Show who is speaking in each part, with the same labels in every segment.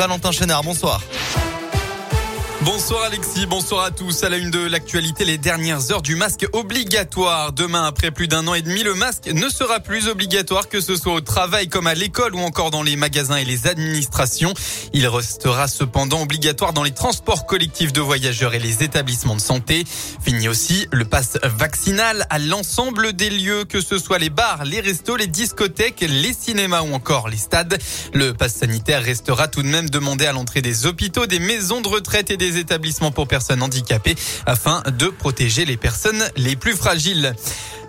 Speaker 1: Valentin Chénard, bonsoir.
Speaker 2: Bonsoir Alexis, bonsoir à tous. À la une de l'actualité, les dernières heures du masque obligatoire. Demain, après plus d'un an et demi, le masque ne sera plus obligatoire que ce soit au travail comme à l'école ou encore dans les magasins et les administrations. Il restera cependant obligatoire dans les transports collectifs de voyageurs et les établissements de santé. Fini aussi le pass vaccinal à l'ensemble des lieux, que ce soit les bars, les restos, les discothèques, les cinémas ou encore les stades. Le pass sanitaire restera tout de même demandé à l'entrée des hôpitaux, des maisons de retraite et des établissements pour personnes handicapées afin de protéger les personnes les plus fragiles.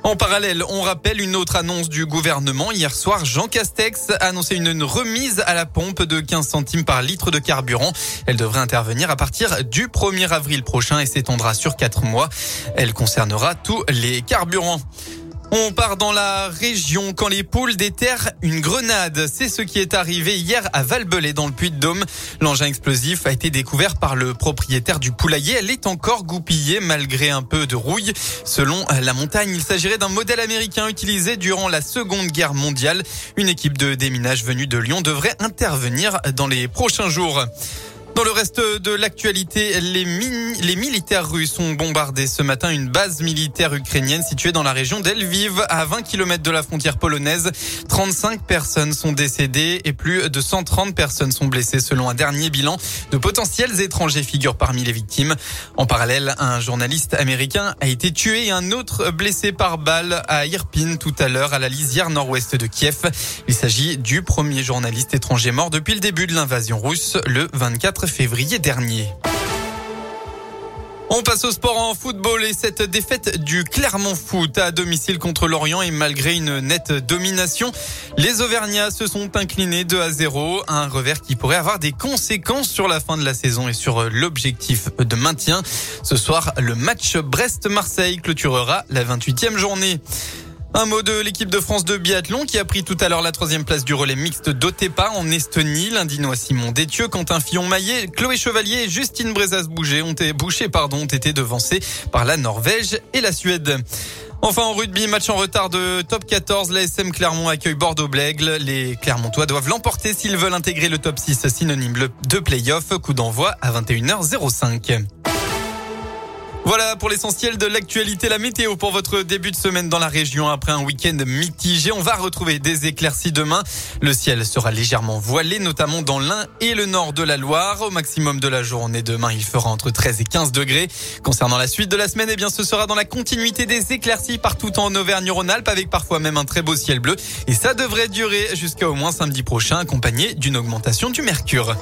Speaker 2: En parallèle, on rappelle une autre annonce du gouvernement. Hier soir, Jean Castex a annoncé une remise à la pompe de 15 centimes par litre de carburant. Elle devrait intervenir à partir du 1er avril prochain et s'étendra sur 4 mois. Elle concernera tous les carburants. On part dans la région quand les poules déterrent une grenade. C'est ce qui est arrivé hier à Valbelay dans le Puy-de-Dôme. L'engin explosif a été découvert par le propriétaire du poulailler. Elle est encore goupillée malgré un peu de rouille. Selon la montagne, il s'agirait d'un modèle américain utilisé durant la Seconde Guerre mondiale. Une équipe de déminage venue de Lyon devrait intervenir dans les prochains jours. Dans le reste de l'actualité, les, militaires russes ont bombardé ce matin une base militaire ukrainienne située dans la région d'Elviv, à 20 km de la frontière polonaise. 35 personnes sont décédées et plus de 130 personnes sont blessées selon un dernier bilan. De potentiels étrangers figurent parmi les victimes. En parallèle, un journaliste américain a été tué et un autre blessé par balle à Irpin tout à l'heure à la lisière nord-ouest de Kiev. Il s'agit du premier journaliste étranger mort depuis le début de l'invasion russe le 24 février dernier. On passe au sport en football et cette défaite du Clermont Foot à domicile contre l'Orient et malgré une nette domination, les Auvergnats se sont inclinés 2 à 0, un revers qui pourrait avoir des conséquences sur la fin de la saison et sur l'objectif de maintien. Ce soir, le match Brest-Marseille clôturera la 28e journée. Un mot de l'équipe de France de biathlon qui a pris tout à l'heure la troisième place du relais mixte d'Otepa en Estonie. L'Indinois Simon Détieux, Quentin Fillon-Maillet, Chloé Chevalier et Justine Brezas-Boucher ont pardon, ont été devancés par la Norvège et la Suède. Enfin en rugby, match en retard de top 14, l'ASM Clermont accueille Bordeaux-Blègle. Les Clermontois doivent l'emporter s'ils veulent intégrer le top 6 synonyme de play-off. Coup d'envoi à 21h05. Voilà pour l'essentiel de l'actualité, la météo pour votre début de semaine dans la région. Après un week-end mitigé, on va retrouver des éclaircies demain. Le ciel sera légèrement voilé, notamment dans l'Ain et le nord de la Loire. Au maximum de la journée demain, il fera entre 13 et 15 degrés. Concernant la suite de la semaine, eh bien, ce sera dans la continuité des éclaircies partout en Auvergne-Rhône-Alpes avec parfois même un très beau ciel bleu. Et ça devrait durer jusqu'à au moins samedi prochain, accompagné d'une augmentation du mercure.